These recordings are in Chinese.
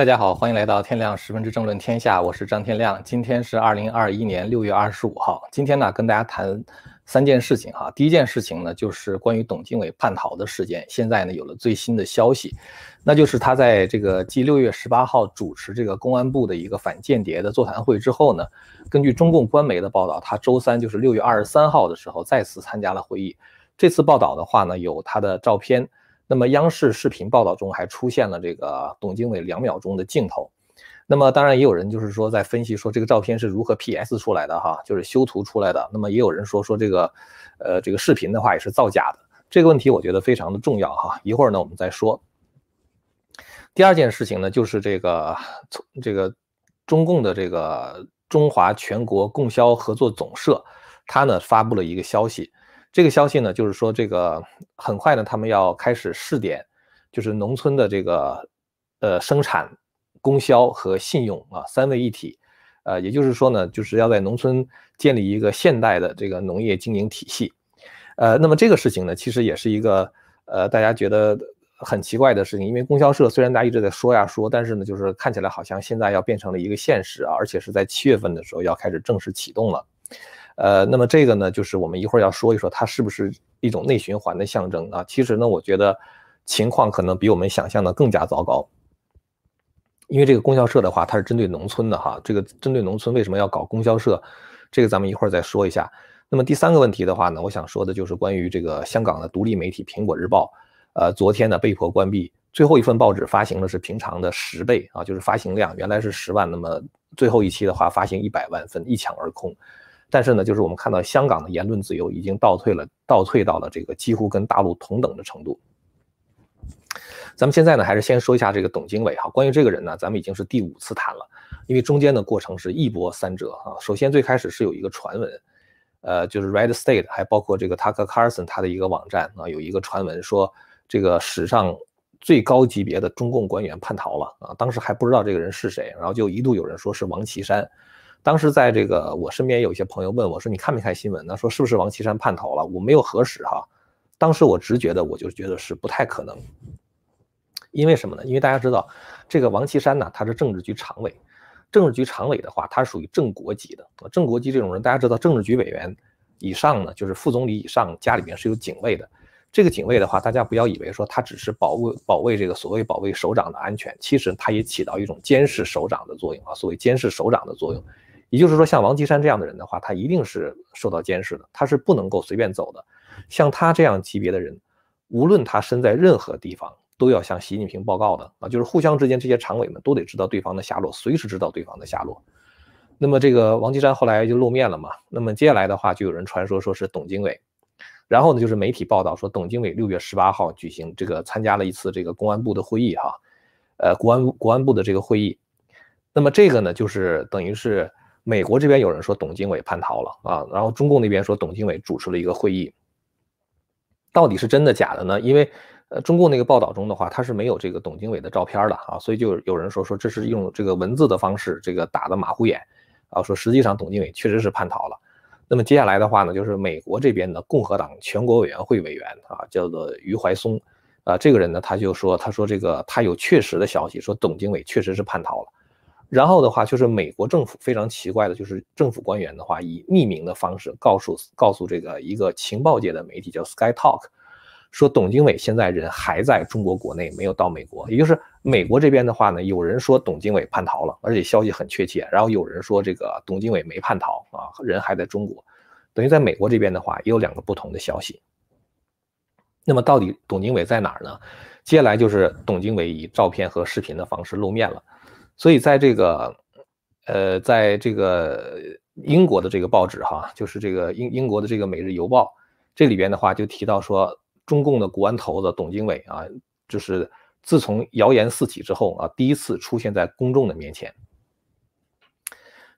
大家好，欢迎来到天亮十分之政论天下，我是张天亮。今天是二零二一年六月二十五号。今天呢，跟大家谈三件事情哈。第一件事情呢，就是关于董经纬叛逃的事件。现在呢，有了最新的消息，那就是他在这个继六月十八号主持这个公安部的一个反间谍的座谈会之后呢，根据中共官媒的报道，他周三就是六月二十三号的时候再次参加了会议。这次报道的话呢，有他的照片。那么央视视频报道中还出现了这个董经纬两秒钟的镜头，那么当然也有人就是说在分析说这个照片是如何 PS 出来的哈，就是修图出来的。那么也有人说说这个，呃，这个视频的话也是造假的。这个问题我觉得非常的重要哈，一会儿呢我们再说。第二件事情呢就是这个从这个中共的这个中华全国供销合作总社，它呢发布了一个消息。这个消息呢，就是说这个很快呢，他们要开始试点，就是农村的这个呃生产、供销和信用啊三位一体，呃，也就是说呢，就是要在农村建立一个现代的这个农业经营体系，呃，那么这个事情呢，其实也是一个呃大家觉得很奇怪的事情，因为供销社虽然大家一直在说呀说，但是呢，就是看起来好像现在要变成了一个现实啊，而且是在七月份的时候要开始正式启动了。呃，那么这个呢，就是我们一会儿要说一说，它是不是一种内循环的象征啊？其实呢，我觉得情况可能比我们想象的更加糟糕。因为这个供销社的话，它是针对农村的哈，这个针对农村为什么要搞供销社？这个咱们一会儿再说一下。那么第三个问题的话呢，我想说的就是关于这个香港的独立媒体《苹果日报》，呃，昨天呢被迫关闭，最后一份报纸发行的是平常的十倍啊，就是发行量原来是十万，那么最后一期的话发行一百万份，一抢而空。但是呢，就是我们看到香港的言论自由已经倒退了，倒退到了这个几乎跟大陆同等的程度。咱们现在呢，还是先说一下这个董经纬哈。关于这个人呢，咱们已经是第五次谈了，因为中间的过程是一波三折啊。首先最开始是有一个传闻，呃，就是 Red State，还包括这个 Tucker Carlson 他的一个网站啊，有一个传闻说这个史上最高级别的中共官员叛逃了啊。当时还不知道这个人是谁，然后就一度有人说是王岐山。当时在这个我身边有一些朋友问我说：“你看没看新闻呢？说是不是王岐山叛逃了？”我没有核实哈。当时我直觉的我就觉得是不太可能，因为什么呢？因为大家知道这个王岐山呢，他是政治局常委，政治局常委的话，他属于正国级的。正国级这种人，大家知道政治局委员以上呢，就是副总理以上，家里面是有警卫的。这个警卫的话，大家不要以为说他只是保卫保卫这个所谓保卫首长的安全，其实他也起到一种监视首长的作用啊。所谓监视首长的作用。也就是说，像王岐山这样的人的话，他一定是受到监视的，他是不能够随便走的。像他这样级别的人，无论他身在任何地方，都要向习近平报告的啊，就是互相之间这些常委们都得知道对方的下落，随时知道对方的下落。那么这个王岐山后来就露面了嘛？那么接下来的话，就有人传说说是董经纬，然后呢，就是媒体报道说董经纬六月十八号举行这个参加了一次这个公安部的会议哈，呃，国安国安部的这个会议。那么这个呢，就是等于是。美国这边有人说董经纬叛逃了啊，然后中共那边说董经纬主持了一个会议，到底是真的假的呢？因为呃中共那个报道中的话，他是没有这个董经纬的照片的啊，所以就有人说说这是用这个文字的方式这个打的马虎眼啊，说实际上董经纬确实是叛逃了。那么接下来的话呢，就是美国这边的共和党全国委员会委员啊，叫做余怀松啊，这个人呢他就说他说这个他有确实的消息说董经纬确实是叛逃了。然后的话，就是美国政府非常奇怪的，就是政府官员的话，以匿名的方式告诉告诉这个一个情报界的媒体叫 Sky Talk，说董经纬现在人还在中国国内，没有到美国。也就是美国这边的话呢，有人说董经纬叛逃了，而且消息很确切。然后有人说这个董经纬没叛逃啊，人还在中国。等于在美国这边的话，也有两个不同的消息。那么到底董经纬在哪儿呢？接下来就是董经纬以照片和视频的方式露面了。所以在这个，呃，在这个英国的这个报纸哈，就是这个英英国的这个《每日邮报》，这里边的话就提到说，中共的国安头子董经纬啊，就是自从谣言四起之后啊，第一次出现在公众的面前。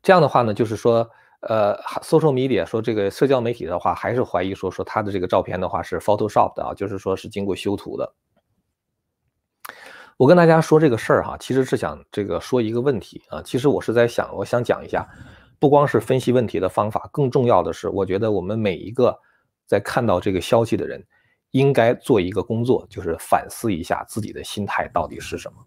这样的话呢，就是说，呃，social media 说这个社交媒体的话，还是怀疑说说他的这个照片的话是 Photoshop 的啊，就是说是经过修图的。我跟大家说这个事儿哈，其实是想这个说一个问题啊。其实我是在想，我想讲一下，不光是分析问题的方法，更重要的是，我觉得我们每一个在看到这个消息的人，应该做一个工作，就是反思一下自己的心态到底是什么。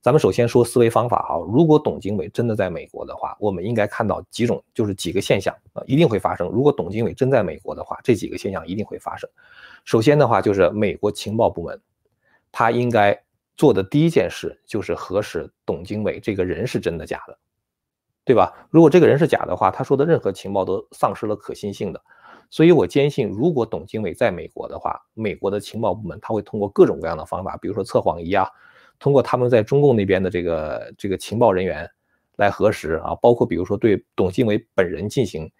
咱们首先说思维方法哈，如果董经纬真的在美国的话，我们应该看到几种，就是几个现象啊，一定会发生。如果董经纬真在美国的话，这几个现象一定会发生。首先的话，就是美国情报部门，他应该做的第一件事就是核实董经纬这个人是真的假的，对吧？如果这个人是假的话，他说的任何情报都丧失了可信性的。所以我坚信，如果董经纬在美国的话，美国的情报部门他会通过各种各样的方法，比如说测谎仪啊，通过他们在中共那边的这个这个情报人员来核实啊，包括比如说对董经纬本人进行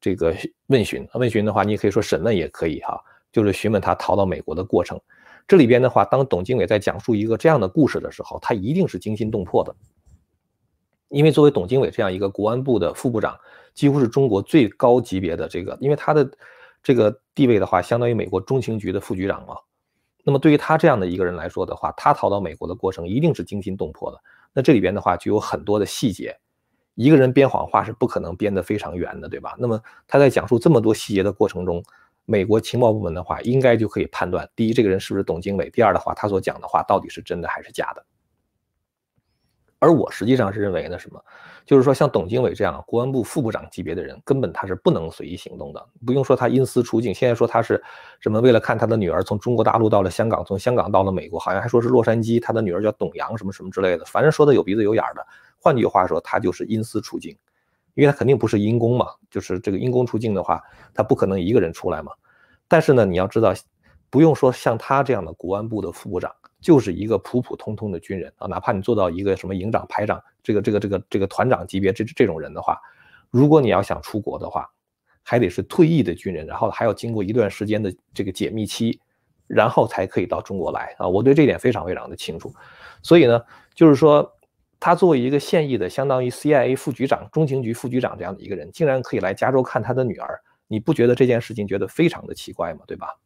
这个问询。问询的话，你可以说审问也可以哈，就是询问他逃到美国的过程。这里边的话，当董经纬在讲述一个这样的故事的时候，他一定是惊心动魄的，因为作为董经纬这样一个国安部的副部长。几乎是中国最高级别的这个，因为他的这个地位的话，相当于美国中情局的副局长嘛。那么对于他这样的一个人来说的话，他逃到美国的过程一定是惊心动魄的。那这里边的话就有很多的细节，一个人编谎话是不可能编得非常圆的，对吧？那么他在讲述这么多细节的过程中，美国情报部门的话应该就可以判断：第一，这个人是不是董经纬；第二的话，他所讲的话到底是真的还是假的。而我实际上是认为呢，什么，就是说像董经纬这样国安部副部长级别的人，根本他是不能随意行动的。不用说他因私出境，现在说他是什么为了看他的女儿从中国大陆到了香港，从香港到了美国，好像还说是洛杉矶，他的女儿叫董阳什么什么之类的，反正说的有鼻子有眼的。换句话说，他就是因私出境，因为他肯定不是因公嘛，就是这个因公出境的话，他不可能一个人出来嘛。但是呢，你要知道，不用说像他这样的国安部的副部长。就是一个普普通通的军人啊，哪怕你做到一个什么营长、排长，这个、这个、这个、这个团长级别，这这种人的话，如果你要想出国的话，还得是退役的军人，然后还要经过一段时间的这个解密期，然后才可以到中国来啊。我对这点非常非常的清楚。所以呢，就是说，他作为一个现役的，相当于 CIA 副局长、中情局副局长这样的一个人，竟然可以来加州看他的女儿，你不觉得这件事情觉得非常的奇怪吗？对吧？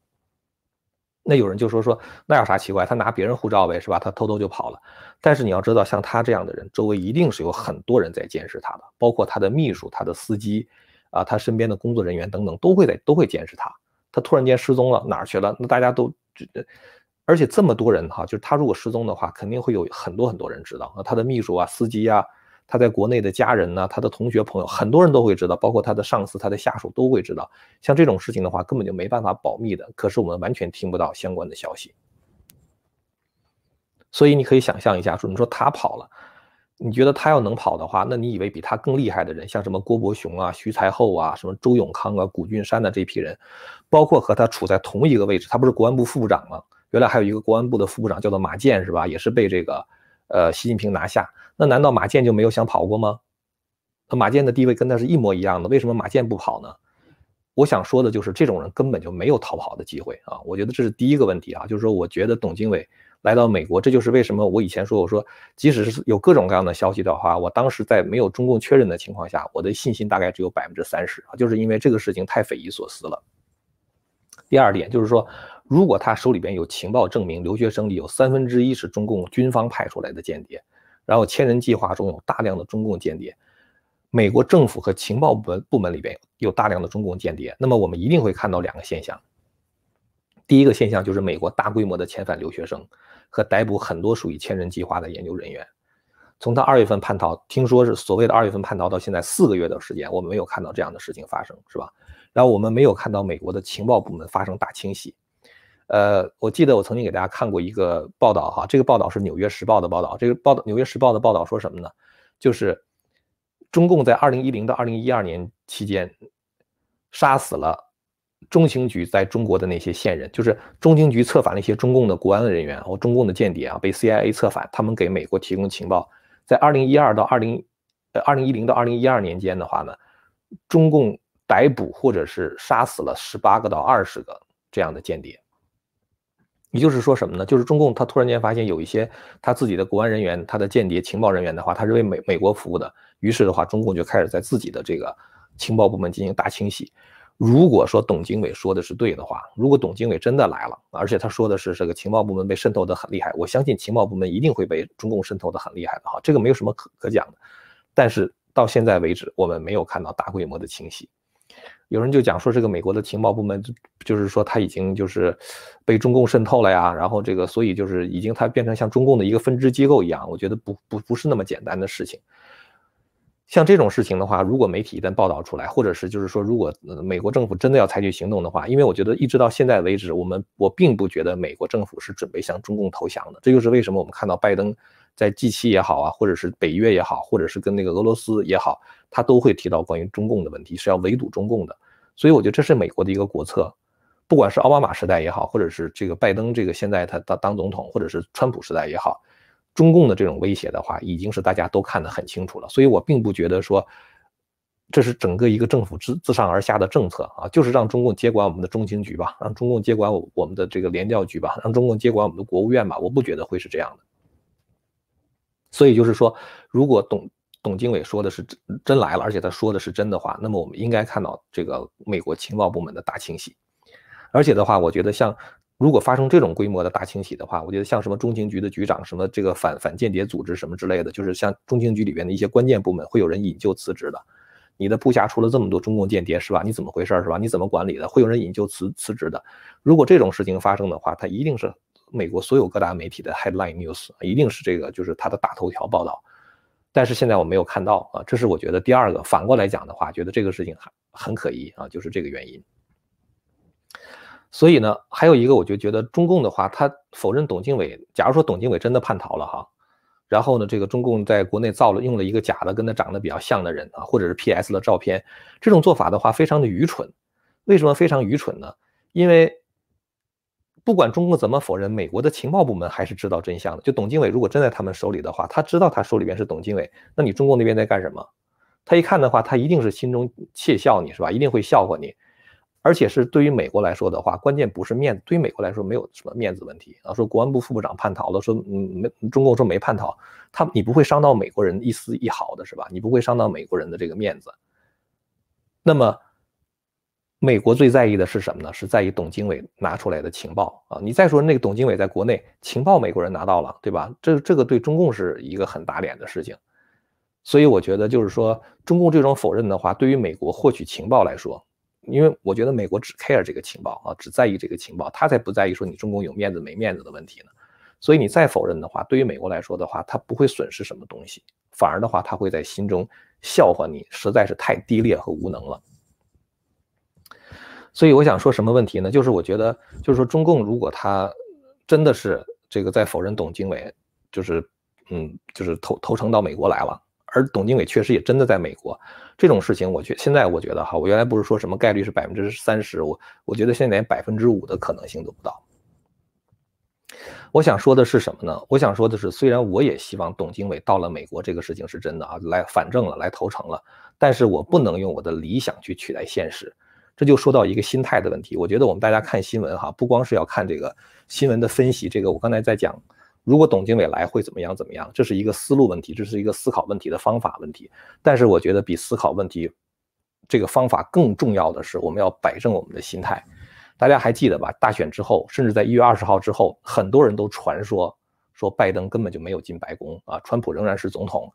那有人就说说那有啥奇怪？他拿别人护照呗，是吧？他偷偷就跑了。但是你要知道，像他这样的人，周围一定是有很多人在监视他的，包括他的秘书、他的司机，啊，他身边的工作人员等等，都会在都会监视他。他突然间失踪了，哪儿去了？那大家都，而且这么多人哈，就是他如果失踪的话，肯定会有很多很多人知道。那他的秘书啊、司机啊。他在国内的家人呢，他的同学朋友，很多人都会知道，包括他的上司、他的下属都会知道。像这种事情的话，根本就没办法保密的。可是我们完全听不到相关的消息。所以你可以想象一下，说你说他跑了，你觉得他要能跑的话，那你以为比他更厉害的人，像什么郭伯雄啊、徐才厚啊、什么周永康啊、古俊山的这批人，包括和他处在同一个位置，他不是国安部副部长吗？原来还有一个国安部的副部长叫做马建，是吧？也是被这个呃习近平拿下。那难道马建就没有想跑过吗？那马建的地位跟他是一模一样的，为什么马建不跑呢？我想说的就是这种人根本就没有逃跑的机会啊！我觉得这是第一个问题啊，就是说，我觉得董经纬来到美国，这就是为什么我以前说，我说即使是有各种各样的消息的话，我当时在没有中共确认的情况下，我的信心大概只有百分之三十啊，就是因为这个事情太匪夷所思了。第二点就是说，如果他手里边有情报证明留学生里有三分之一是中共军方派出来的间谍。然后千人计划中有大量的中共间谍，美国政府和情报部门部门里边有大量的中共间谍，那么我们一定会看到两个现象。第一个现象就是美国大规模的遣返留学生和逮捕很多属于千人计划的研究人员。从他二月份叛逃，听说是所谓的二月份叛逃到现在四个月的时间，我们没有看到这样的事情发生，是吧？然后我们没有看到美国的情报部门发生大清洗。呃，我记得我曾经给大家看过一个报道哈，这个报道是《纽约时报》的报道。这个报道，《纽约时报》的报道说什么呢？就是中共在二零一零到二零一二年期间，杀死了中情局在中国的那些线人，就是中情局策反了一些中共的国安人员和中共的间谍啊，被 CIA 策反，他们给美国提供情报。在二零一二到二零呃二零一零到二零一二年间的话呢，中共逮捕或者是杀死了十八个到二十个这样的间谍。也就是说什么呢？就是中共他突然间发现有一些他自己的国安人员、他的间谍情报人员的话，他是为美美国服务的。于是的话，中共就开始在自己的这个情报部门进行大清洗。如果说董经纬说的是对的话，如果董经纬真的来了，而且他说的是这个情报部门被渗透的很厉害，我相信情报部门一定会被中共渗透的很厉害的哈，这个没有什么可可讲的。但是到现在为止，我们没有看到大规模的清洗。有人就讲说这个美国的情报部门就是说他已经就是被中共渗透了呀，然后这个所以就是已经它变成像中共的一个分支机构一样，我觉得不不不是那么简单的事情。像这种事情的话，如果媒体一旦报道出来，或者是就是说，如果美国政府真的要采取行动的话，因为我觉得一直到现在为止，我们我并不觉得美国政府是准备向中共投降的。这就是为什么我们看到拜登在 G7 也好啊，或者是北约也好，或者是跟那个俄罗斯也好，他都会提到关于中共的问题，是要围堵中共的。所以我觉得这是美国的一个国策，不管是奥巴马时代也好，或者是这个拜登这个现在他当当总统，或者是川普时代也好。中共的这种威胁的话，已经是大家都看得很清楚了，所以我并不觉得说这是整个一个政府自自上而下的政策啊，就是让中共接管我们的中情局吧，让中共接管我我们的这个联调局吧，让中共接管我们的国务院吧，我不觉得会是这样的。所以就是说，如果董董经纬说的是真真来了，而且他说的是真的话，那么我们应该看到这个美国情报部门的大清洗，而且的话，我觉得像。如果发生这种规模的大清洗的话，我觉得像什么中情局的局长、什么这个反反间谍组织什么之类的，就是像中情局里边的一些关键部门，会有人引咎辞职的。你的部下出了这么多中共间谍，是吧？你怎么回事，是吧？你怎么管理的？会有人引咎辞辞职的。如果这种事情发生的话，他一定是美国所有各大媒体的 headline news，一定是这个就是它的大头条报道。但是现在我没有看到啊，这是我觉得第二个。反过来讲的话，觉得这个事情很很可疑啊，就是这个原因。所以呢，还有一个，我就觉得中共的话，他否认董经纬。假如说董经纬真的叛逃了哈，然后呢，这个中共在国内造了用了一个假的跟他长得比较像的人啊，或者是 P S 的照片，这种做法的话非常的愚蠢。为什么非常愚蠢呢？因为不管中共怎么否认，美国的情报部门还是知道真相的。就董经纬如果真在他们手里的话，他知道他手里边是董经纬，那你中共那边在干什么？他一看的话，他一定是心中窃笑你是吧？一定会笑话你。而且是对于美国来说的话，关键不是面子，对于美国来说没有什么面子问题啊。说国安部副部长叛逃了，说嗯没，中共说没叛逃，他你不会伤到美国人一丝一毫的是吧？你不会伤到美国人的这个面子。那么，美国最在意的是什么呢？是在意董经纬拿出来的情报啊。你再说那个董经纬在国内情报，美国人拿到了，对吧？这这个对中共是一个很打脸的事情。所以我觉得就是说，中共这种否认的话，对于美国获取情报来说。因为我觉得美国只 care 这个情报啊，只在意这个情报，他才不在意说你中共有面子没面子的问题呢。所以你再否认的话，对于美国来说的话，他不会损失什么东西，反而的话，他会在心中笑话你实在是太低劣和无能了。所以我想说什么问题呢？就是我觉得，就是说中共如果他真的是这个在否认董经纬，就是嗯，就是投投诚到美国来了。而董经纬确实也真的在美国，这种事情，我觉现在我觉得哈，我原来不是说什么概率是百分之三十，我我觉得现在连百分之五的可能性都不到。我想说的是什么呢？我想说的是，虽然我也希望董经纬到了美国这个事情是真的啊，来反正了，来投诚了，但是我不能用我的理想去取代现实，这就说到一个心态的问题。我觉得我们大家看新闻哈，不光是要看这个新闻的分析，这个我刚才在讲。如果董经纬来会怎么样？怎么样？这是一个思路问题，这是一个思考问题的方法问题。但是我觉得比思考问题这个方法更重要的是，我们要摆正我们的心态。大家还记得吧？大选之后，甚至在一月二十号之后，很多人都传说说拜登根本就没有进白宫啊，川普仍然是总统。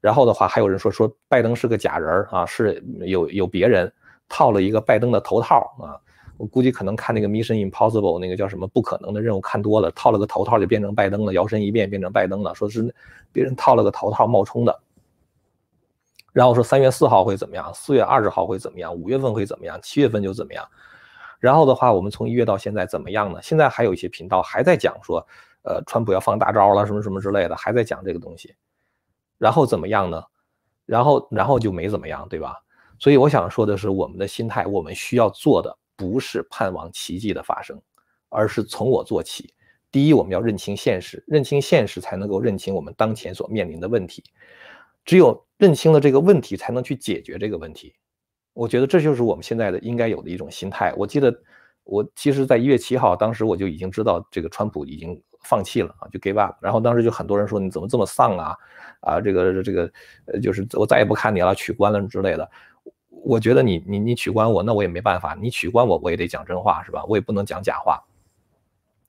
然后的话，还有人说说拜登是个假人啊，是有有别人套了一个拜登的头套啊。我估计可能看那个《Mission Impossible》那个叫什么不可能的任务看多了，套了个头套就变成拜登了，摇身一变变成拜登了，说是别人套了个头套冒充的。然后说三月四号会怎么样，四月二十号会怎么样，五月份会怎么样，七月份就怎么样。然后的话，我们从一月到现在怎么样呢？现在还有一些频道还在讲说，呃，川普要放大招了，什么什么之类的，还在讲这个东西。然后怎么样呢？然后然后就没怎么样，对吧？所以我想说的是，我们的心态，我们需要做的。不是盼望奇迹的发生，而是从我做起。第一，我们要认清现实，认清现实才能够认清我们当前所面临的问题。只有认清了这个问题，才能去解决这个问题。我觉得这就是我们现在的应该有的一种心态。我记得我其实，在一月七号，当时我就已经知道这个川普已经放弃了啊，就 give up。然后当时就很多人说你怎么这么丧啊啊，这个这个呃，就是我再也不看你了，取关了之类的。我觉得你你你取关我，那我也没办法。你取关我，我也得讲真话，是吧？我也不能讲假话。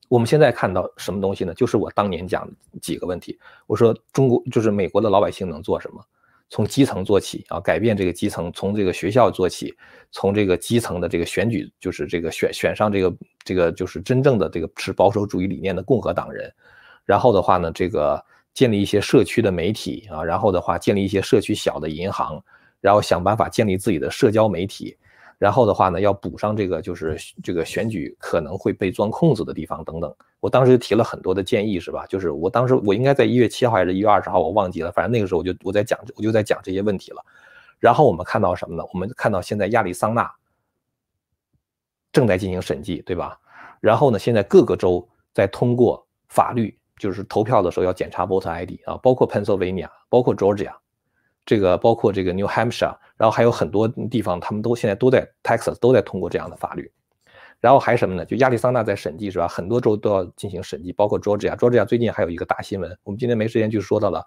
我们现在看到什么东西呢？就是我当年讲几个问题。我说中国就是美国的老百姓能做什么？从基层做起啊，改变这个基层，从这个学校做起，从这个基层的这个选举，就是这个选选上这个这个就是真正的这个持保守主义理念的共和党人，然后的话呢，这个建立一些社区的媒体啊，然后的话建立一些社区小的银行，然后想办法建立自己的社交媒体。然后的话呢，要补上这个就是这个选举可能会被钻空子的地方等等。我当时提了很多的建议，是吧？就是我当时我应该在一月七号还是一月二十号，我忘记了。反正那个时候我就我在讲我就在讲这些问题了。然后我们看到什么呢？我们看到现在亚利桑那正在进行审计，对吧？然后呢，现在各个州在通过法律，就是投票的时候要检查 voter ID 啊，包括 Pennsylvania，包括 Georgia。这个包括这个 New Hampshire，然后还有很多地方，他们都现在都在 Texas 都在通过这样的法律，然后还什么呢？就亚利桑那在审计是吧？很多州都要进行审计，包括 Georgia，Georgia 最近还有一个大新闻，我们今天没时间就说到了。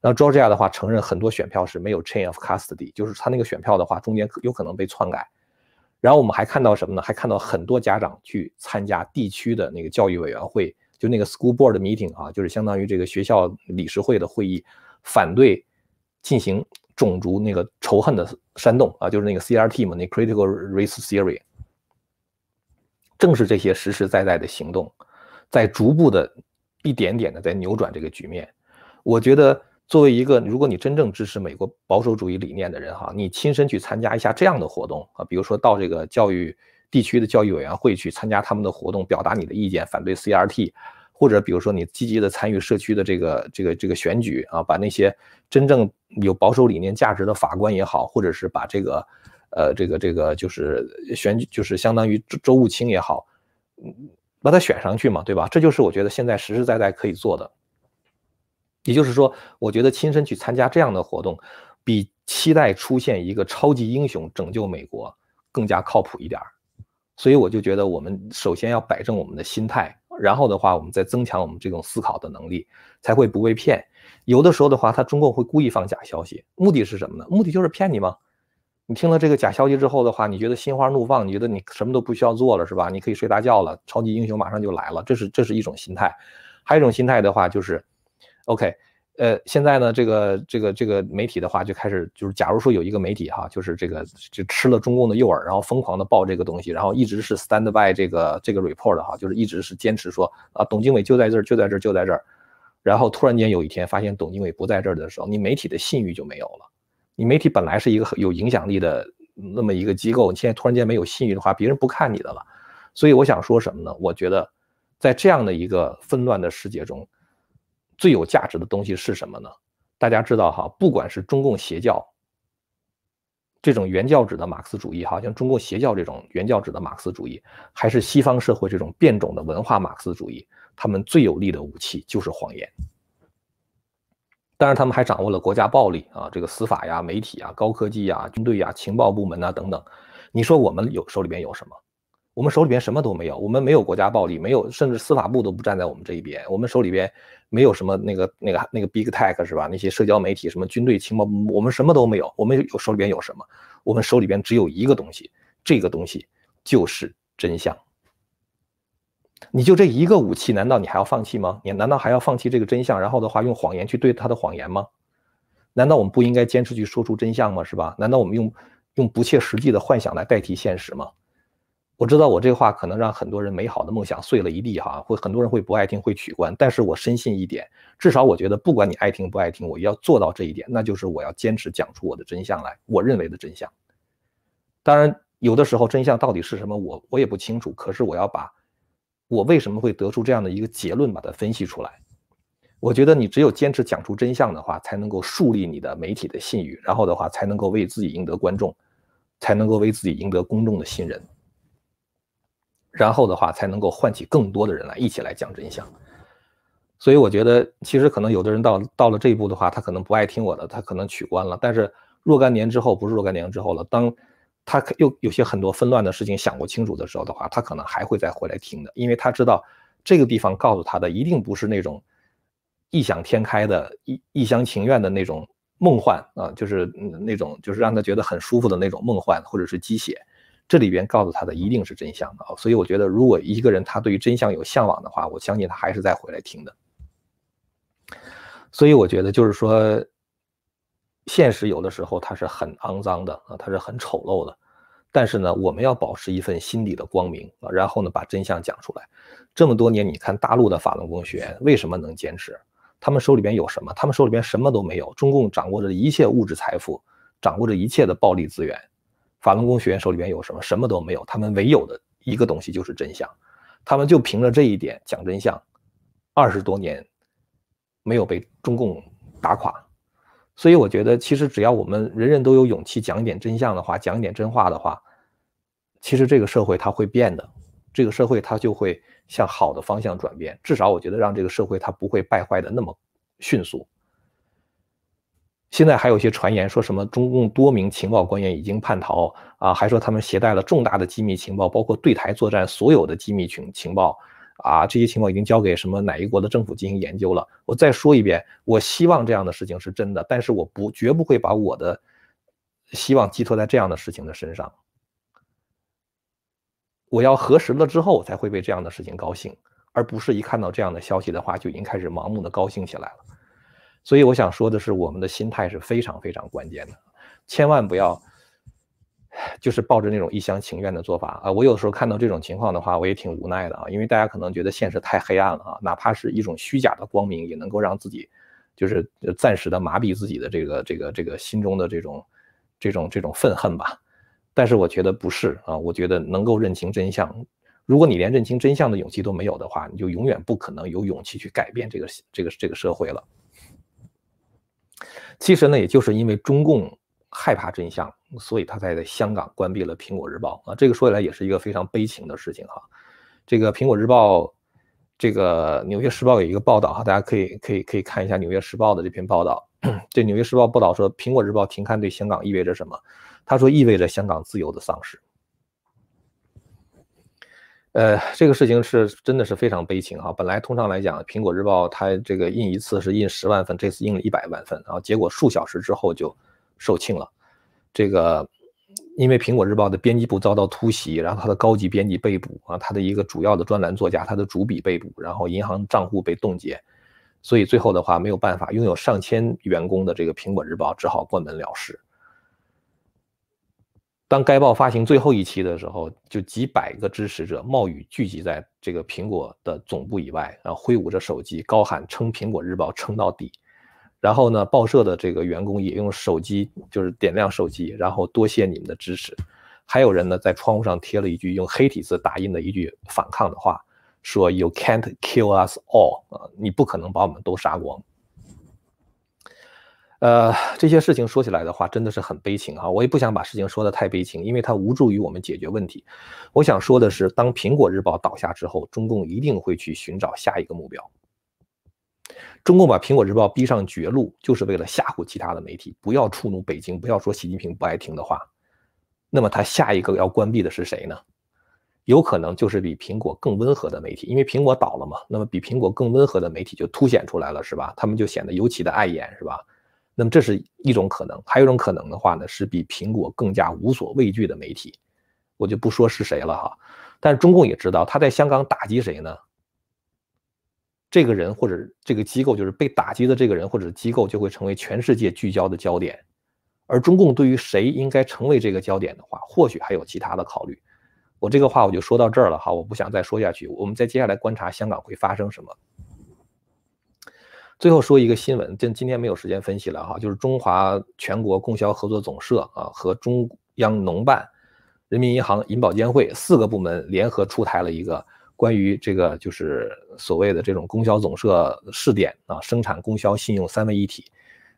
然后 Georgia 的话承认很多选票是没有 chain of custody，就是他那个选票的话中间有可能被篡改。然后我们还看到什么呢？还看到很多家长去参加地区的那个教育委员会，就那个 school board meeting 啊，就是相当于这个学校理事会的会议，反对。进行种族那个仇恨的煽动啊，就是那个 CRT 嘛，那 Critical Race Theory，正是这些实实在在的行动，在逐步的一点点的在扭转这个局面。我觉得，作为一个如果你真正支持美国保守主义理念的人哈，你亲身去参加一下这样的活动啊，比如说到这个教育地区的教育委员会去参加他们的活动，表达你的意见，反对 CRT。或者比如说你积极的参与社区的这个这个这个选举啊，把那些真正有保守理念价值的法官也好，或者是把这个呃这个这个就是选举就是相当于州州务卿也好，嗯，把他选上去嘛，对吧？这就是我觉得现在实实在在可以做的。也就是说，我觉得亲身去参加这样的活动，比期待出现一个超级英雄拯救美国更加靠谱一点儿。所以我就觉得我们首先要摆正我们的心态。然后的话，我们再增强我们这种思考的能力，才会不被骗。有的时候的话，他中共会故意放假消息，目的是什么呢？目的就是骗你吗？你听了这个假消息之后的话，你觉得心花怒放，你觉得你什么都不需要做了，是吧？你可以睡大觉了，超级英雄马上就来了，这是这是一种心态。还有一种心态的话，就是，OK。呃，现在呢，这个这个这个媒体的话就开始，就是假如说有一个媒体哈，就是这个就吃了中共的诱饵，然后疯狂的报这个东西，然后一直是 stand by 这个这个 report 哈，就是一直是坚持说啊，董经纬就在这儿，就在这儿，就在这儿，然后突然间有一天发现董经纬不在这儿的时候，你媒体的信誉就没有了。你媒体本来是一个很有影响力的那么一个机构，你现在突然间没有信誉的话，别人不看你的了。所以我想说什么呢？我觉得在这样的一个纷乱的世界中。最有价值的东西是什么呢？大家知道哈，不管是中共邪教这种原教旨的马克思主义，哈，像中共邪教这种原教旨的马克思主义，还是西方社会这种变种的文化马克思主义，他们最有力的武器就是谎言。当然，他们还掌握了国家暴力啊，这个司法呀、媒体啊、高科技呀、军队呀、情报部门呐等等。你说我们有手里边有什么？我们手里边什么都没有，我们没有国家暴力，没有，甚至司法部都不站在我们这一边。我们手里边没有什么那个那个那个 big tech 是吧？那些社交媒体，什么军队、情报，我们什么都没有。我们有手里边有什么？我们手里边只有一个东西，这个东西就是真相。你就这一个武器，难道你还要放弃吗？你难道还要放弃这个真相，然后的话用谎言去对他的谎言吗？难道我们不应该坚持去说出真相吗？是吧？难道我们用用不切实际的幻想来代替现实吗？我知道我这话可能让很多人美好的梦想碎了一地哈，会很多人会不爱听，会取关。但是我深信一点，至少我觉得，不管你爱听不爱听，我要做到这一点，那就是我要坚持讲出我的真相来，我认为的真相。当然，有的时候真相到底是什么，我我也不清楚。可是我要把我为什么会得出这样的一个结论，把它分析出来。我觉得你只有坚持讲出真相的话，才能够树立你的媒体的信誉，然后的话才能够为自己赢得观众，才能够为自己赢得公众的信任。然后的话，才能够唤起更多的人来一起来讲真相。所以我觉得，其实可能有的人到到了这一步的话，他可能不爱听我的，他可能取关了。但是若干年之后，不是若干年之后了，当他又有些很多纷乱的事情想不清楚的时候的话，他可能还会再回来听的，因为他知道这个地方告诉他的一定不是那种异想天开的、一一厢情愿的那种梦幻啊，就是那种就是让他觉得很舒服的那种梦幻或者是鸡血。这里边告诉他的一定是真相的啊，所以我觉得，如果一个人他对于真相有向往的话，我相信他还是再回来听的。所以我觉得，就是说，现实有的时候它是很肮脏的啊，它是很丑陋的。但是呢，我们要保持一份心底的光明啊，然后呢，把真相讲出来。这么多年，你看大陆的法轮功学员为什么能坚持？他们手里边有什么？他们手里边什么都没有。中共掌握着一切物质财富，掌握着一切的暴力资源。法轮功学员手里边有什么？什么都没有。他们唯有的一个东西就是真相。他们就凭着这一点讲真相，二十多年没有被中共打垮。所以我觉得，其实只要我们人人都有勇气讲一点真相的话，讲一点真话的话。其实这个社会它会变的，这个社会它就会向好的方向转变。至少我觉得让这个社会它不会败坏的那么迅速。现在还有一些传言说什么中共多名情报官员已经叛逃啊，还说他们携带了重大的机密情报，包括对台作战所有的机密情情报啊，这些情报已经交给什么哪一国的政府进行研究了。我再说一遍，我希望这样的事情是真的，但是我不绝不会把我的希望寄托在这样的事情的身上。我要核实了之后才会为这样的事情高兴，而不是一看到这样的消息的话就已经开始盲目的高兴起来了。所以我想说的是，我们的心态是非常非常关键的，千万不要就是抱着那种一厢情愿的做法啊！我有时候看到这种情况的话，我也挺无奈的啊，因为大家可能觉得现实太黑暗了啊，哪怕是一种虚假的光明，也能够让自己就是暂时的麻痹自己的这个这个这个心中的这种这种这种愤恨吧。但是我觉得不是啊，我觉得能够认清真相。如果你连认清真相的勇气都没有的话，你就永远不可能有勇气去改变这个这个这个社会了。其实呢，也就是因为中共害怕真相，所以他才在香港关闭了《苹果日报》啊。这个说起来也是一个非常悲情的事情哈。这个《苹果日报》，这个《纽约时报》有一个报道哈，大家可以可以可以看一下《纽约时报》的这篇报道。这《纽约时报》报道说，《苹果日报》停刊对香港意味着什么？他说：“意味着香港自由的丧失。”呃，这个事情是真的是非常悲情哈。本来通常来讲，《苹果日报》它这个印一次是印十万份，这次印了一百万份啊，结果数小时之后就售罄了。这个因为《苹果日报》的编辑部遭到突袭，然后他的高级编辑被捕啊，他的一个主要的专栏作家，他的主笔被捕，然后银行账户被冻结，所以最后的话没有办法，拥有上千员工的这个《苹果日报》只好关门了事。当该报发行最后一期的时候，就几百个支持者冒雨聚集在这个苹果的总部以外，然后挥舞着手机，高喊“撑苹果日报，撑到底”。然后呢，报社的这个员工也用手机，就是点亮手机，然后多谢你们的支持。还有人呢，在窗户上贴了一句用黑体字打印的一句反抗的话，说 “You can't kill us all”，啊，你不可能把我们都杀光。呃，这些事情说起来的话，真的是很悲情啊！我也不想把事情说的太悲情，因为它无助于我们解决问题。我想说的是，当苹果日报倒下之后，中共一定会去寻找下一个目标。中共把苹果日报逼上绝路，就是为了吓唬其他的媒体，不要触怒北京，不要说习近平不爱听的话。那么他下一个要关闭的是谁呢？有可能就是比苹果更温和的媒体，因为苹果倒了嘛。那么比苹果更温和的媒体就凸显出来了，是吧？他们就显得尤其的碍眼，是吧？那么这是一种可能，还有一种可能的话呢，是比苹果更加无所畏惧的媒体，我就不说是谁了哈。但是中共也知道他在香港打击谁呢？这个人或者这个机构，就是被打击的这个人或者机构，就会成为全世界聚焦的焦点。而中共对于谁应该成为这个焦点的话，或许还有其他的考虑。我这个话我就说到这儿了哈，我不想再说下去。我们再接下来观察香港会发生什么。最后说一个新闻，今今天没有时间分析了哈，就是中华全国供销合作总社啊和中央农办、人民银行、银保监会四个部门联合出台了一个关于这个就是所谓的这种供销总社试点啊，生产供销信用三位一体，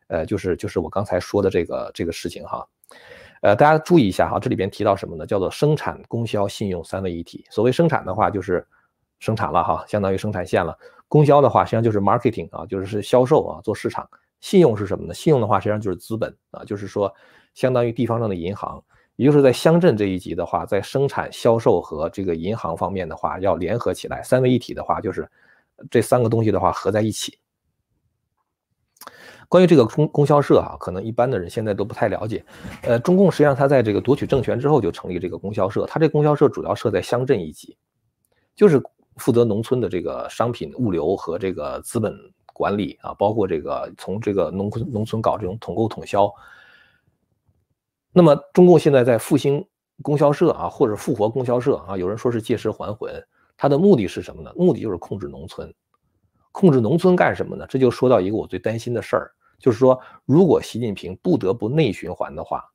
呃，就是就是我刚才说的这个这个事情哈，呃，大家注意一下哈，这里边提到什么呢？叫做生产供销信用三位一体。所谓生产的话，就是生产了哈，相当于生产线了。供销的话，实际上就是 marketing 啊，就是是销售啊，做市场。信用是什么呢？信用的话，实际上就是资本啊，就是说，相当于地方上的银行，也就是在乡镇这一级的话，在生产、销售和这个银行方面的话，要联合起来，三位一体的话，就是这三个东西的话合在一起。关于这个供供销社啊，可能一般的人现在都不太了解。呃，中共实际上它在这个夺取政权之后就成立这个供销社，它这供销社主要设在乡镇一级，就是。负责农村的这个商品物流和这个资本管理啊，包括这个从这个农村农村搞这种统购统销。那么中共现在在复兴供销社啊，或者复活供销社啊，有人说是借尸还魂，它的目的是什么呢？目的就是控制农村。控制农村干什么呢？这就说到一个我最担心的事儿，就是说，如果习近平不得不内循环的话，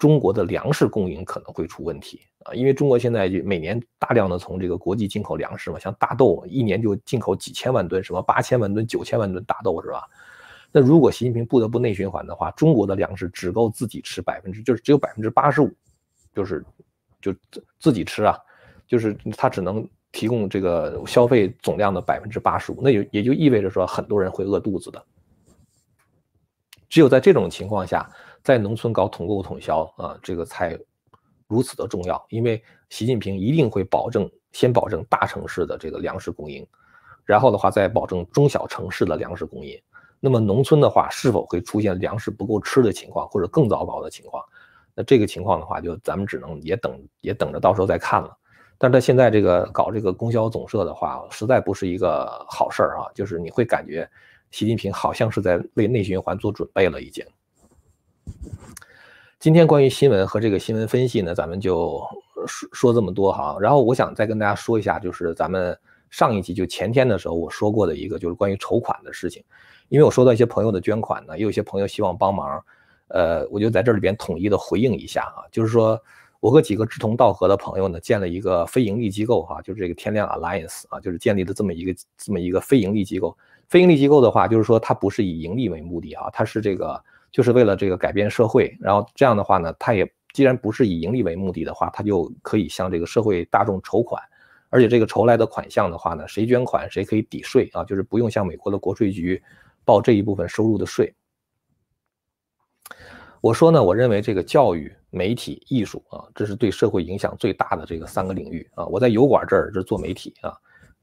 中国的粮食供应可能会出问题啊！因为中国现在就每年大量的从这个国际进口粮食嘛，像大豆，一年就进口几千万吨，什么八千万吨、九千万吨大豆，是吧？那如果习近平不得不内循环的话，中国的粮食只够自己吃百分之，就是只有百分之八十五，就是就自己吃啊，就是他只能。提供这个消费总量的百分之八十五，那也也就意味着说很多人会饿肚子的。只有在这种情况下，在农村搞统购统销啊，这个才如此的重要。因为习近平一定会保证先保证大城市的这个粮食供应，然后的话再保证中小城市的粮食供应。那么农村的话，是否会出现粮食不够吃的情况，或者更糟糕的情况？那这个情况的话，就咱们只能也等也等着到时候再看了。但是他现在这个搞这个供销总社的话，实在不是一个好事儿啊！就是你会感觉，习近平好像是在为内循环做准备了已经。今天关于新闻和这个新闻分析呢，咱们就说说这么多哈。然后我想再跟大家说一下，就是咱们上一集就前天的时候我说过的一个，就是关于筹款的事情。因为我收到一些朋友的捐款呢，也有一些朋友希望帮忙，呃，我就在这里边统一的回应一下啊，就是说。我和几个志同道合的朋友呢，建了一个非盈利机构，哈，就是这个天亮 Alliance 啊，就是建立了这么一个这么一个非盈利机构。非盈利机构的话，就是说它不是以盈利为目的啊，它是这个就是为了这个改变社会。然后这样的话呢，它也既然不是以盈利为目的的话，它就可以向这个社会大众筹款，而且这个筹来的款项的话呢，谁捐款谁可以抵税啊，就是不用向美国的国税局报这一部分收入的税。我说呢，我认为这个教育、媒体、艺术啊，这是对社会影响最大的这个三个领域啊。我在油管这儿是做媒体啊，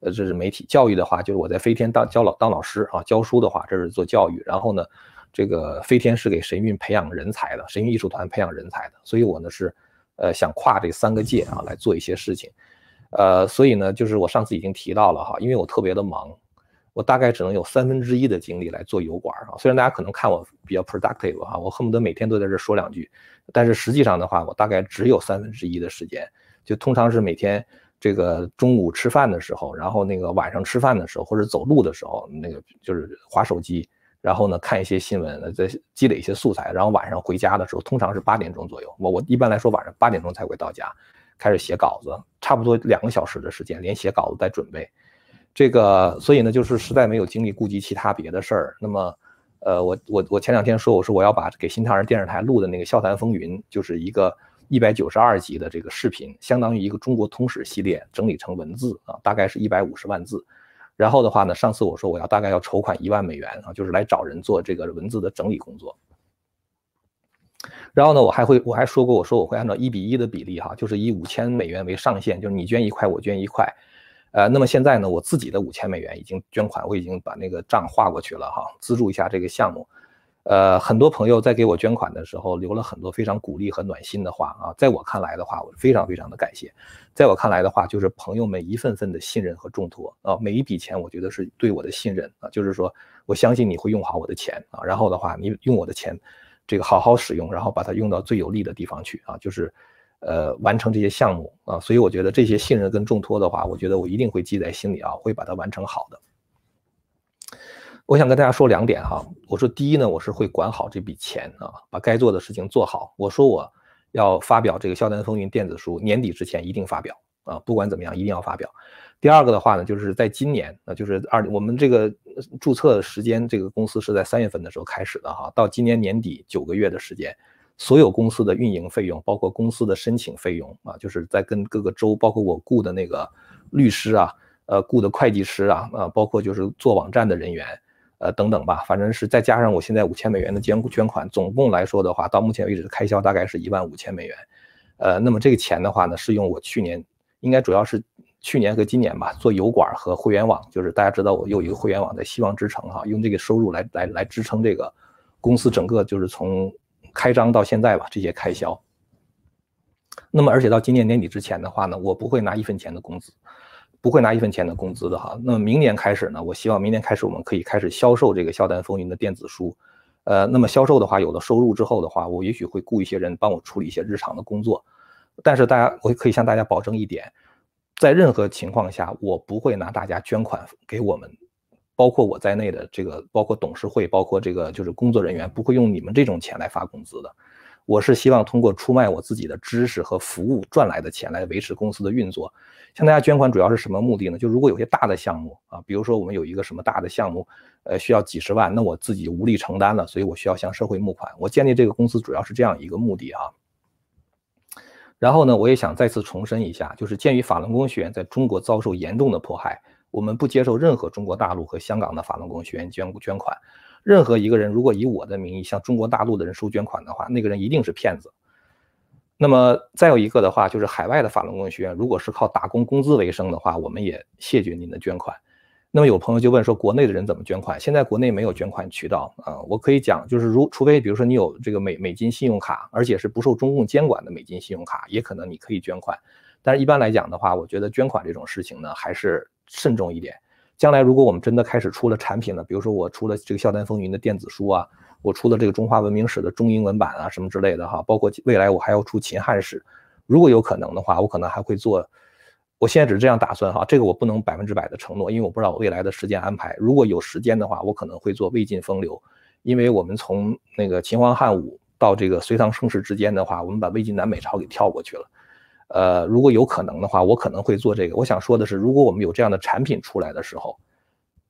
呃，这是媒体教育的话，就是我在飞天当教老当老师啊，教书的话，这是做教育。然后呢，这个飞天是给神韵培养人才的，神韵艺术团培养人才的。所以我呢是，呃，想跨这三个界啊来做一些事情，呃，所以呢，就是我上次已经提到了哈，因为我特别的忙。我大概只能有三分之一的精力来做油管啊，虽然大家可能看我比较 productive 哈，我恨不得每天都在这说两句，但是实际上的话，我大概只有三分之一的时间，就通常是每天这个中午吃饭的时候，然后那个晚上吃饭的时候或者走路的时候，那个就是划手机，然后呢看一些新闻，再积累一些素材，然后晚上回家的时候，通常是八点钟左右，我我一般来说晚上八点钟才会到家，开始写稿子，差不多两个小时的时间，连写稿子带准备。这个，所以呢，就是实在没有精力顾及其他别的事儿。那么，呃，我我我前两天说，我说我要把给新唐人电视台录的那个《笑谈风云》，就是一个一百九十二集的这个视频，相当于一个中国通史系列，整理成文字啊，大概是一百五十万字。然后的话呢，上次我说我要大概要筹款一万美元啊，就是来找人做这个文字的整理工作。然后呢，我还会我还说过，我说我会按照一比一的比例哈，就是以五千美元为上限，就是你捐一块，我捐一块。呃，那么现在呢，我自己的五千美元已经捐款，我已经把那个账划过去了哈，资助一下这个项目。呃，很多朋友在给我捐款的时候留了很多非常鼓励和暖心的话啊，在我看来的话，我非常非常的感谢。在我看来的话，就是朋友们一份份的信任和重托啊，每一笔钱我觉得是对我的信任啊，就是说我相信你会用好我的钱啊，然后的话你用我的钱，这个好好使用，然后把它用到最有利的地方去啊，就是。呃，完成这些项目啊，所以我觉得这些信任跟重托的话，我觉得我一定会记在心里啊，会把它完成好的。我想跟大家说两点哈，我说第一呢，我是会管好这笔钱啊，把该做的事情做好。我说我要发表这个《笑谈风云》电子书，年底之前一定发表啊，不管怎么样一定要发表。第二个的话呢，就是在今年，那就是二我们这个注册时间，这个公司是在三月份的时候开始的哈，到今年年底九个月的时间。所有公司的运营费用，包括公司的申请费用啊，就是在跟各个州，包括我雇的那个律师啊，呃，雇的会计师啊，啊，包括就是做网站的人员，呃，等等吧，反正是再加上我现在五千美元的捐捐款，总共来说的话，到目前为止的开销大概是一万五千美元。呃，那么这个钱的话呢，是用我去年，应该主要是去年和今年吧，做油管和会员网，就是大家知道我有一个会员网在希望之城哈，用这个收入来来来支撑这个公司整个就是从。开张到现在吧，这些开销。那么，而且到今年年底之前的话呢，我不会拿一分钱的工资，不会拿一分钱的工资的哈。那么明年开始呢，我希望明年开始我们可以开始销售这个笑谈风云的电子书。呃，那么销售的话，有了收入之后的话，我也许会雇一些人帮我处理一些日常的工作。但是大家，我可以向大家保证一点，在任何情况下，我不会拿大家捐款给我们，包括我在内的这个，包括董事会，包括这个就是工作人员，不会用你们这种钱来发工资的。我是希望通过出卖我自己的知识和服务赚来的钱来维持公司的运作。向大家捐款主要是什么目的呢？就如果有些大的项目啊，比如说我们有一个什么大的项目，呃，需要几十万，那我自己无力承担了，所以我需要向社会募款。我建立这个公司主要是这样一个目的啊。然后呢，我也想再次重申一下，就是鉴于法轮功学员在中国遭受严重的迫害，我们不接受任何中国大陆和香港的法轮功学员捐捐款。任何一个人如果以我的名义向中国大陆的人收捐款的话，那个人一定是骗子。那么再有一个的话，就是海外的法轮功学员，如果是靠打工工资为生的话，我们也谢绝您的捐款。那么有朋友就问说，国内的人怎么捐款？现在国内没有捐款渠道啊。我可以讲，就是如除非比如说你有这个美美金信用卡，而且是不受中共监管的美金信用卡，也可能你可以捐款。但是一般来讲的话，我觉得捐款这种事情呢，还是慎重一点。将来如果我们真的开始出了产品了，比如说我出了这个《笑谈风云》的电子书啊，我出了这个中华文明史的中英文版啊，什么之类的哈，包括未来我还要出秦汉史，如果有可能的话，我可能还会做。我现在只是这样打算哈，这个我不能百分之百的承诺，因为我不知道我未来的时间安排。如果有时间的话，我可能会做魏晋风流，因为我们从那个秦皇汉武到这个隋唐盛世之间的话，我们把魏晋南北朝给跳过去了。呃，如果有可能的话，我可能会做这个。我想说的是，如果我们有这样的产品出来的时候，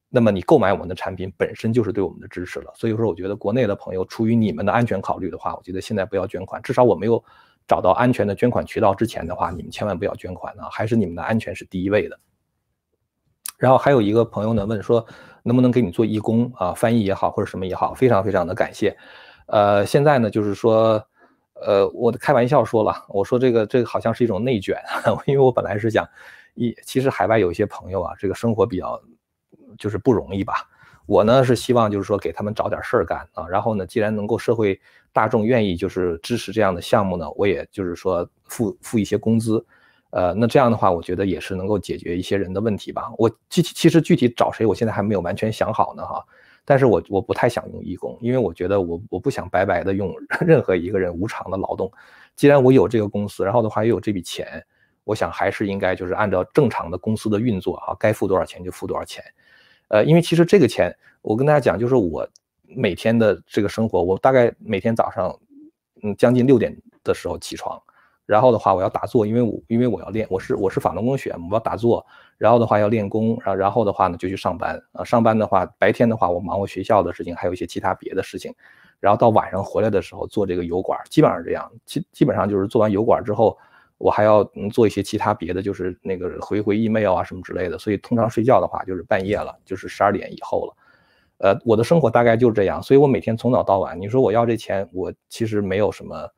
那么你购买我们的产品本身就是对我们的支持了。所以说，我觉得国内的朋友出于你们的安全考虑的话，我觉得现在不要捐款。至少我没有找到安全的捐款渠道之前的话，你们千万不要捐款啊！还是你们的安全是第一位的。然后还有一个朋友呢问说，能不能给你做义工啊？翻译也好，或者什么也好，非常非常的感谢。呃，现在呢就是说。呃，我开玩笑说了，我说这个这个好像是一种内卷，因为我本来是想，一其实海外有一些朋友啊，这个生活比较就是不容易吧。我呢是希望就是说给他们找点事儿干啊，然后呢，既然能够社会大众愿意就是支持这样的项目呢，我也就是说付付一些工资，呃，那这样的话，我觉得也是能够解决一些人的问题吧。我具体其实具体找谁，我现在还没有完全想好呢哈。但是我我不太想用义工，因为我觉得我我不想白白的用 任何一个人无偿的劳动。既然我有这个公司，然后的话又有这笔钱，我想还是应该就是按照正常的公司的运作啊，该付多少钱就付多少钱。呃，因为其实这个钱，我跟大家讲，就是我每天的这个生活，我大概每天早上，嗯，将近六点的时候起床。然后的话，我要打坐，因为我因为我要练，我是我是法轮功学，我要打坐。然后的话要练功，然后然后的话呢就去上班啊。上班的话，白天的话我忙我学校的事情，还有一些其他别的事情。然后到晚上回来的时候做这个油管，基本上这样。基基本上就是做完油管之后，我还要嗯做一些其他别的，就是那个回回 email 啊什么之类的。所以通常睡觉的话就是半夜了，就是十二点以后了。呃，我的生活大概就是这样，所以我每天从早到晚，你说我要这钱，我其实没有什么。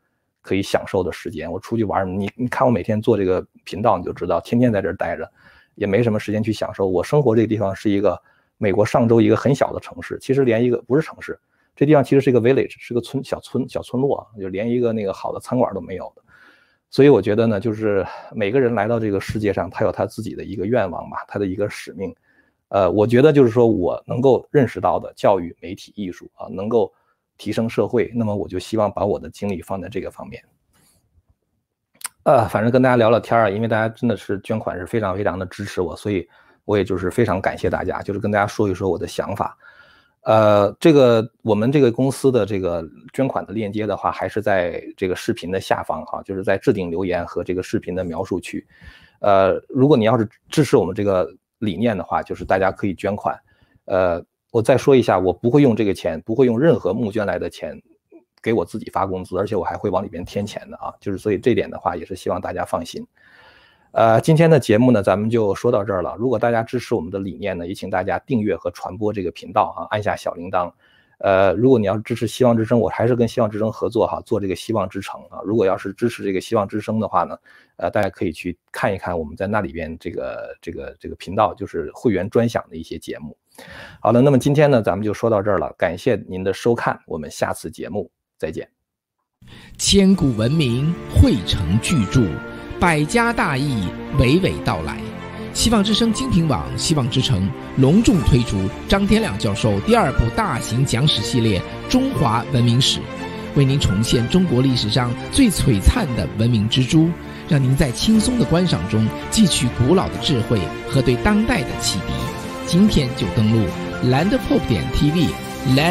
可以享受的时间，我出去玩你你看我每天做这个频道，你就知道，天天在这儿待着，也没什么时间去享受。我生活这个地方是一个美国上周一个很小的城市，其实连一个不是城市，这地方其实是一个 village，是个村小村小村落，就连一个那个好的餐馆都没有的。所以我觉得呢，就是每个人来到这个世界上，他有他自己的一个愿望吧，他的一个使命。呃，我觉得就是说我能够认识到的教育、媒体、艺术啊，能够。提升社会，那么我就希望把我的精力放在这个方面。呃，反正跟大家聊聊天儿啊，因为大家真的是捐款是非常非常的支持我，所以我也就是非常感谢大家，就是跟大家说一说我的想法。呃，这个我们这个公司的这个捐款的链接的话，还是在这个视频的下方哈，就是在置顶留言和这个视频的描述区。呃，如果你要是支持我们这个理念的话，就是大家可以捐款。呃。我再说一下，我不会用这个钱，不会用任何募捐来的钱给我自己发工资，而且我还会往里边添钱的啊，就是所以这点的话也是希望大家放心。呃，今天的节目呢，咱们就说到这儿了。如果大家支持我们的理念呢，也请大家订阅和传播这个频道啊，按下小铃铛。呃，如果你要支持希望之声，我还是跟希望之声合作哈，做这个希望之城啊。如果要是支持这个希望之声的话呢，呃，大家可以去看一看我们在那里边这个这个这个频道，就是会员专享的一些节目。好的，那么今天呢，咱们就说到这儿了，感谢您的收看，我们下次节目再见。千古文明汇成巨著，百家大义娓娓道来。希望之声精品网、希望之城隆重推出张天亮教授第二部大型讲史系列《中华文明史》，为您重现中国历史上最璀璨的文明之珠，让您在轻松的观赏中汲取古老的智慧和对当代的启迪。今天就登录 landpop 点 tv 来。